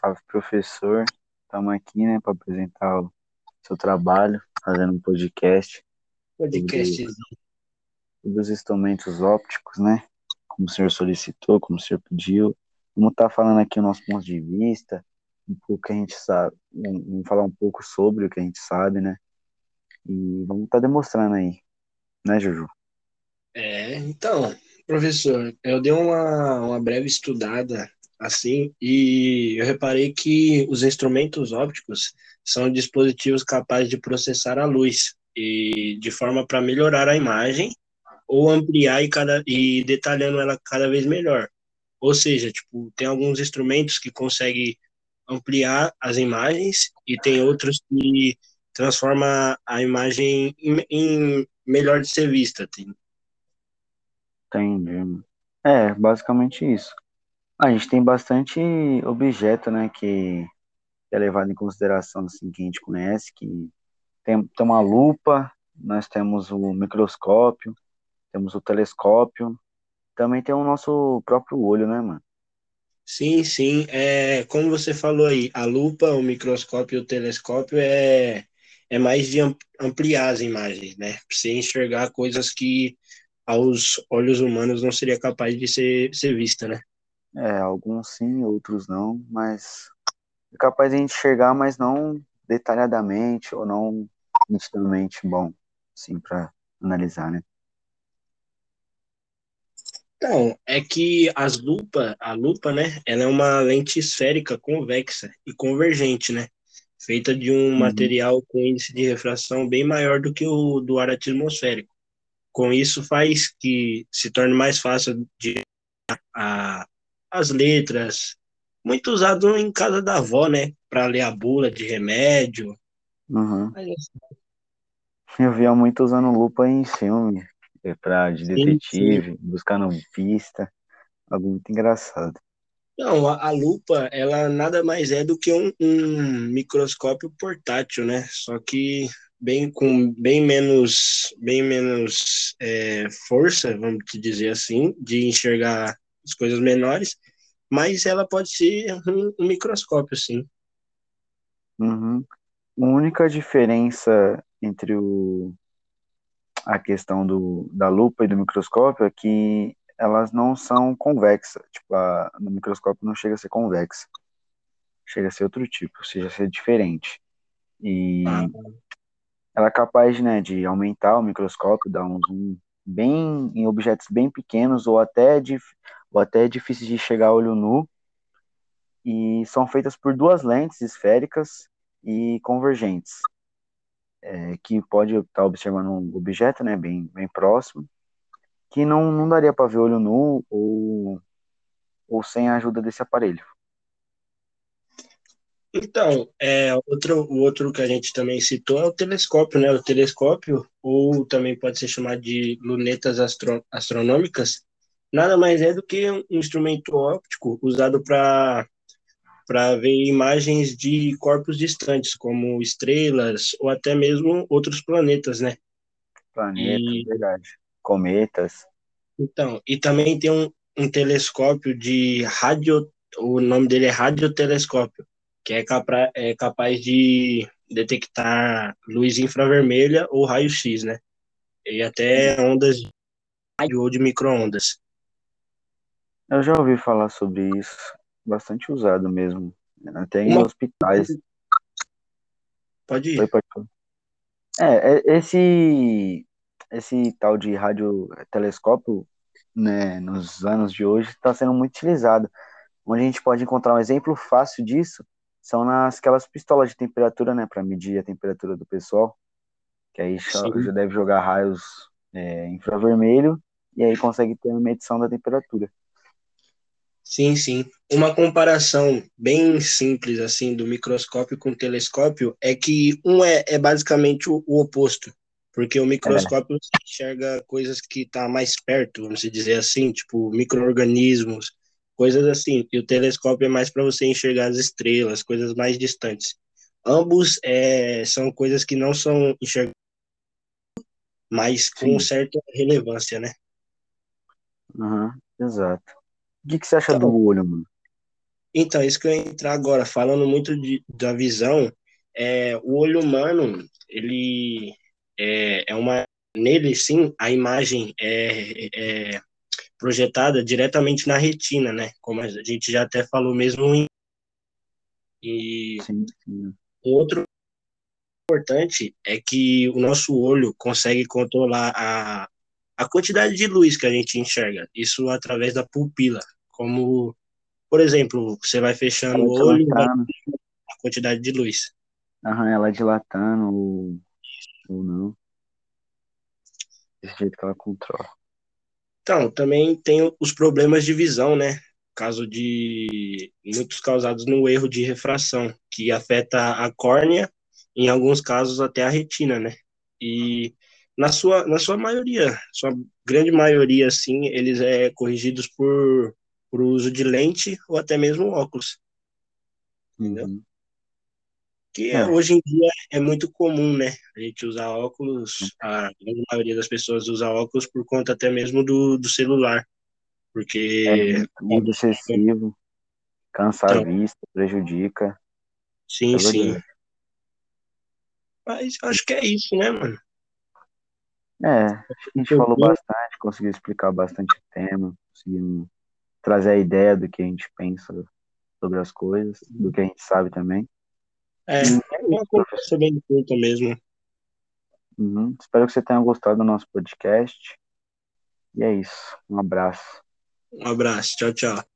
Salve, professor. Estamos aqui, né, para apresentar o seu trabalho, fazendo um podcast Podcast. sobre os instrumentos ópticos, né? Como o senhor solicitou, como o senhor pediu. Vamos estar falando aqui o nosso ponto de vista, um pouco que a gente sabe, vamos falar um pouco sobre o que a gente sabe, né? E vamos estar demonstrando aí, né, Juju? É, então, professor, eu dei uma, uma breve estudada assim e eu reparei que os instrumentos ópticos são dispositivos capazes de processar a luz e de forma para melhorar a imagem ou ampliar e, cada, e detalhando ela cada vez melhor. Ou seja, tipo, tem alguns instrumentos que conseguem ampliar as imagens e tem outros que transforma a imagem em, em melhor de ser vista. Tem, Entendi. É, basicamente isso. A gente tem bastante objeto, né, que é levado em consideração, assim, que a gente conhece, que tem, tem uma lupa, nós temos o microscópio, temos o telescópio, também tem o nosso próprio olho, né, mano? Sim, sim. É, como você falou aí, a lupa, o microscópio e o telescópio é, é mais de am- ampliar as imagens, né? Pra você enxergar coisas que aos olhos humanos não seria capaz de ser, ser vista, né? É, alguns sim, outros não, mas é capaz de a gente enxergar, mas não detalhadamente ou não nitidamente bom, assim, para analisar, né? Então, é que as lupa, a lupa, né? Ela é uma lente esférica convexa e convergente, né? Feita de um Uhum, material com índice de refração bem maior do que o do ar atmosférico. Com isso, faz que se torne mais fácil de a, as letras, muito usado em casa da avó, né? Para ler a bula de remédio. uhum. Eu via muito usando lupa em filme, é, pra, de sim, sim. detetive, buscando pista, algo muito engraçado. Não, a, a lupa, ela nada mais é do que um, um microscópio portátil, né? Só que bem com bem menos, bem menos é, força, vamos te dizer assim, de enxergar as coisas menores, mas ela pode ser um, um microscópio, sim. Uhum. A única diferença entre o, a questão do, da lupa e do microscópio é que elas não são convexas. Tipo, a, no microscópio não chega a ser convexa, chega a ser outro tipo, ou seja, a ser diferente. Ah, E ela é capaz, né, de aumentar o microscópio, dar um zoom bem em objetos bem pequenos ou até, de, ou até difíceis de chegar a olho nu, e são feitas por duas lentes esféricas e convergentes. é, que pode estar observando um objeto, né, bem, bem próximo, que não, não daria para ver olho nu ou, ou sem a ajuda desse aparelho. Então, é, outro, o outro que a gente também citou é o telescópio, né? O telescópio, ou também pode ser chamado de lunetas astro, astronômicas, nada mais é do que um instrumento óptico usado para para ver imagens de corpos distantes, como estrelas ou até mesmo outros planetas, né? Planetas, E verdade. Cometas. então, e também tem um, um telescópio de radio, o nome dele é radiotelescópio, que é, capra, é capaz de detectar luz infravermelha ou raio-x, né? E até ondas de rádio ou de micro-ondas. Eu já ouvi falar sobre isso, bastante usado mesmo, até em Uma hospitais. pode ir. pode falar. É, é- esse, esse tal de radiotelescópio, né, nos anos de hoje, está sendo muito utilizado. Onde a gente pode encontrar um exemplo fácil disso são nas aquelas pistolas de temperatura, né, para medir a temperatura do pessoal, que aí já deve jogar raios é, infravermelho e aí consegue ter uma medição da temperatura. Sim, sim. Uma comparação bem simples assim do microscópio com o telescópio é que um é, é basicamente o, o oposto, porque o É, microscópio você enxerga coisas que estão tá mais perto, vamos dizer assim, tipo micro-organismos, coisas assim, e o telescópio é mais para você enxergar as estrelas, coisas mais distantes. Ambos é, são coisas que não são enxergadas, mas com sim, certa relevância, né? aham, exato. O que que você acha do Então, olho, mano? Então, isso que eu ia entrar agora, falando muito de, da visão, é, o olho humano, ele é, é uma. Nele, sim, a imagem é, é projetada diretamente na retina, né? Como a gente já até falou mesmo em. E Sim, sim. outro importante é que o nosso olho consegue controlar a, a quantidade de luz que a gente enxerga, isso através da pupila. Como, por exemplo, você vai fechando o olho a quantidade de luz. aham, ela dilatando ou, ou não. Desse jeito que ela controla. Então, também tem os problemas de visão, né? Caso de muitos causados no erro de refração, que afeta a córnea, em alguns casos até a retina, né? E na sua, na sua maioria, sua grande maioria, assim, eles é corrigidos por, por uso de lente ou até mesmo óculos, entendeu? Uhum. Que É, é, hoje em dia é muito comum, né? A gente usar óculos, a grande maioria das pessoas usa óculos por conta até mesmo do, do celular, é porque muito, muito excessivo, cansa a então, vista, prejudica. sim, É sim. verdade. Mas acho que é isso, né, mano? É, a gente falou bastante, conseguiu explicar bastante o tema, conseguimos trazer a ideia do que a gente pensa sobre as coisas, do que a gente sabe também. É, E é uma conversa bem curta mesmo. Uhum. Espero que você tenha gostado do nosso podcast. E é isso. Um abraço. Um abraço, tchau, tchau.